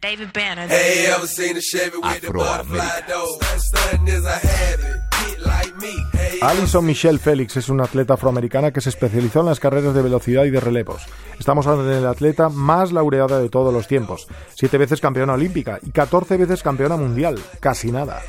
David Banner. Hey, ever seen a Chevy with the butterfly door? Stunting is a habit. Alison Michelle Félix es una atleta afroamericana que se especializó en las carreras de velocidad y de relevos. Estamos hablando de la atleta más laureada de todos los tiempos. Siete veces campeona olímpica y 14 veces campeona mundial. Casi nada.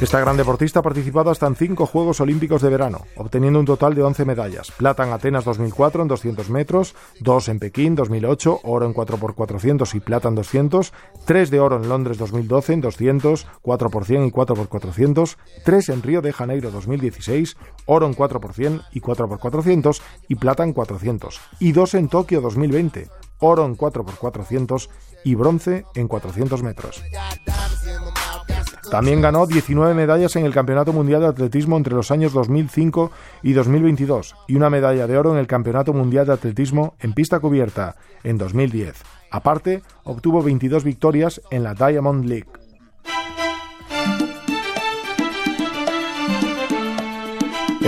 Esta gran deportista ha participado hasta en cinco Juegos Olímpicos de verano, obteniendo un total de 11 medallas. Plata en Atenas 2004 en 200 metros, dos en Pekín 2008, oro en 4x400 y plata en 200, tres de oro en Londres 2012 en 200, 4x100 y 4x400, tres en Río de Janeiro 2016, oro en 4x100 y 4x400 y plata en 400, y dos en Tokio 2020, oro en 4x400 y bronce en 400 metros. También ganó 19 medallas en el Campeonato Mundial de Atletismo entre los años 2005 y 2022 y una medalla de oro en el Campeonato Mundial de Atletismo en pista cubierta en 2010. Aparte, obtuvo 22 victorias en la Diamond League.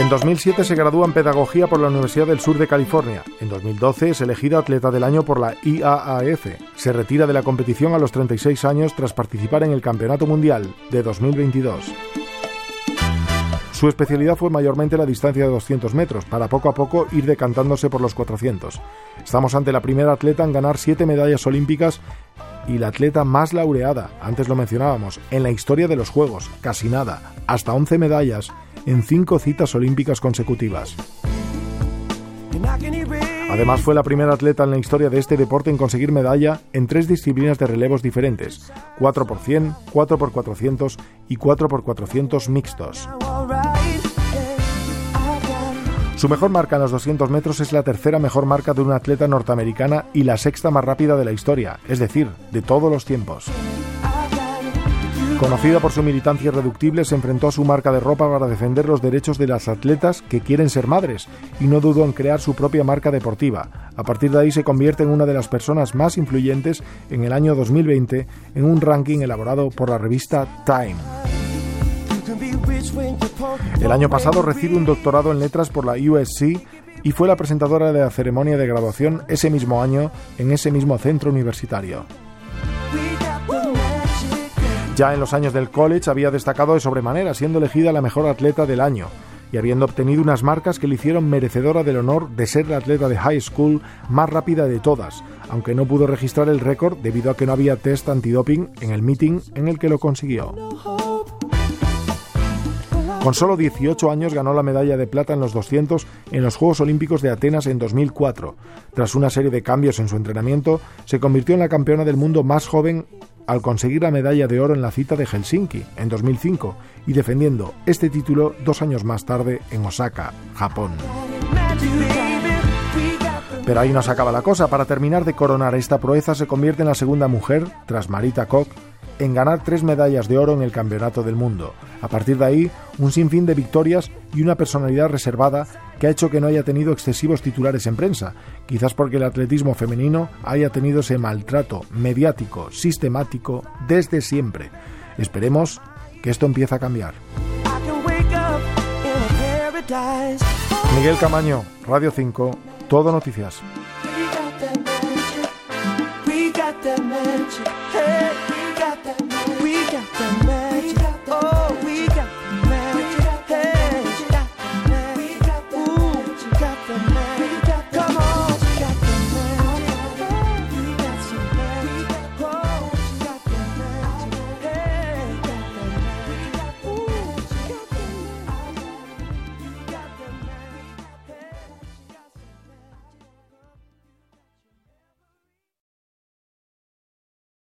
En 2007 se gradúa en Pedagogía por la Universidad del Sur de California. En 2012 es elegida Atleta del Año por la IAAF. Se retira de la competición a los 36 años tras participar en el Campeonato Mundial de 2022. Su especialidad fue mayormente la distancia de 200 metros, para poco a poco ir decantándose por los 400. Estamos ante la primera atleta en ganar siete medallas olímpicas y la atleta más laureada, antes lo mencionábamos, en la historia de los Juegos, casi nada, hasta 11 medallas en cinco citas olímpicas consecutivas. Además fue la primera atleta en la historia de este deporte en conseguir medalla en tres disciplinas de relevos diferentes, 4x100, 4x400 y 4x400 mixtos. Su mejor marca en los 200 metros es la tercera mejor marca de una atleta norteamericana y la sexta más rápida de la historia, es decir, de todos los tiempos. Conocida por su militancia irreductible, se enfrentó a su marca de ropa para defender los derechos de las atletas que quieren ser madres y no dudó en crear su propia marca deportiva. A partir de ahí se convierte en una de las personas más influyentes en el año 2020 en un ranking elaborado por la revista Time. El año pasado recibe un doctorado en letras por la USC y fue la presentadora de la ceremonia de graduación ese mismo año en ese mismo centro universitario. Ya en los años del college había destacado de sobremanera, siendo elegida la mejor atleta del año y habiendo obtenido unas marcas que le hicieron merecedora del honor de ser la atleta de high school más rápida de todas, aunque no pudo registrar el récord debido a que no había test antidoping en el meeting en el que lo consiguió. Con solo 18 años ganó la medalla de plata en los 200 en los Juegos Olímpicos de Atenas en 2004. Tras una serie de cambios en su entrenamiento, se convirtió en la campeona del mundo más joven al conseguir la medalla de oro en la cita de Helsinki en 2005 y defendiendo este título dos años más tarde en Osaka, Japón. Pero ahí no se acaba la cosa. Para terminar de coronar esta proeza se convierte en la segunda mujer, tras Marita Koch, en ganar tres medallas de oro en el Campeonato del Mundo. A partir de ahí, un sinfín de victorias y una personalidad reservada que ha hecho que no haya tenido excesivos titulares en prensa, quizás porque el atletismo femenino haya tenido ese maltrato mediático, sistemático, desde siempre. Esperemos que esto empiece a cambiar. Miguel Camaño, Radio 5, Todo Noticias. got the man.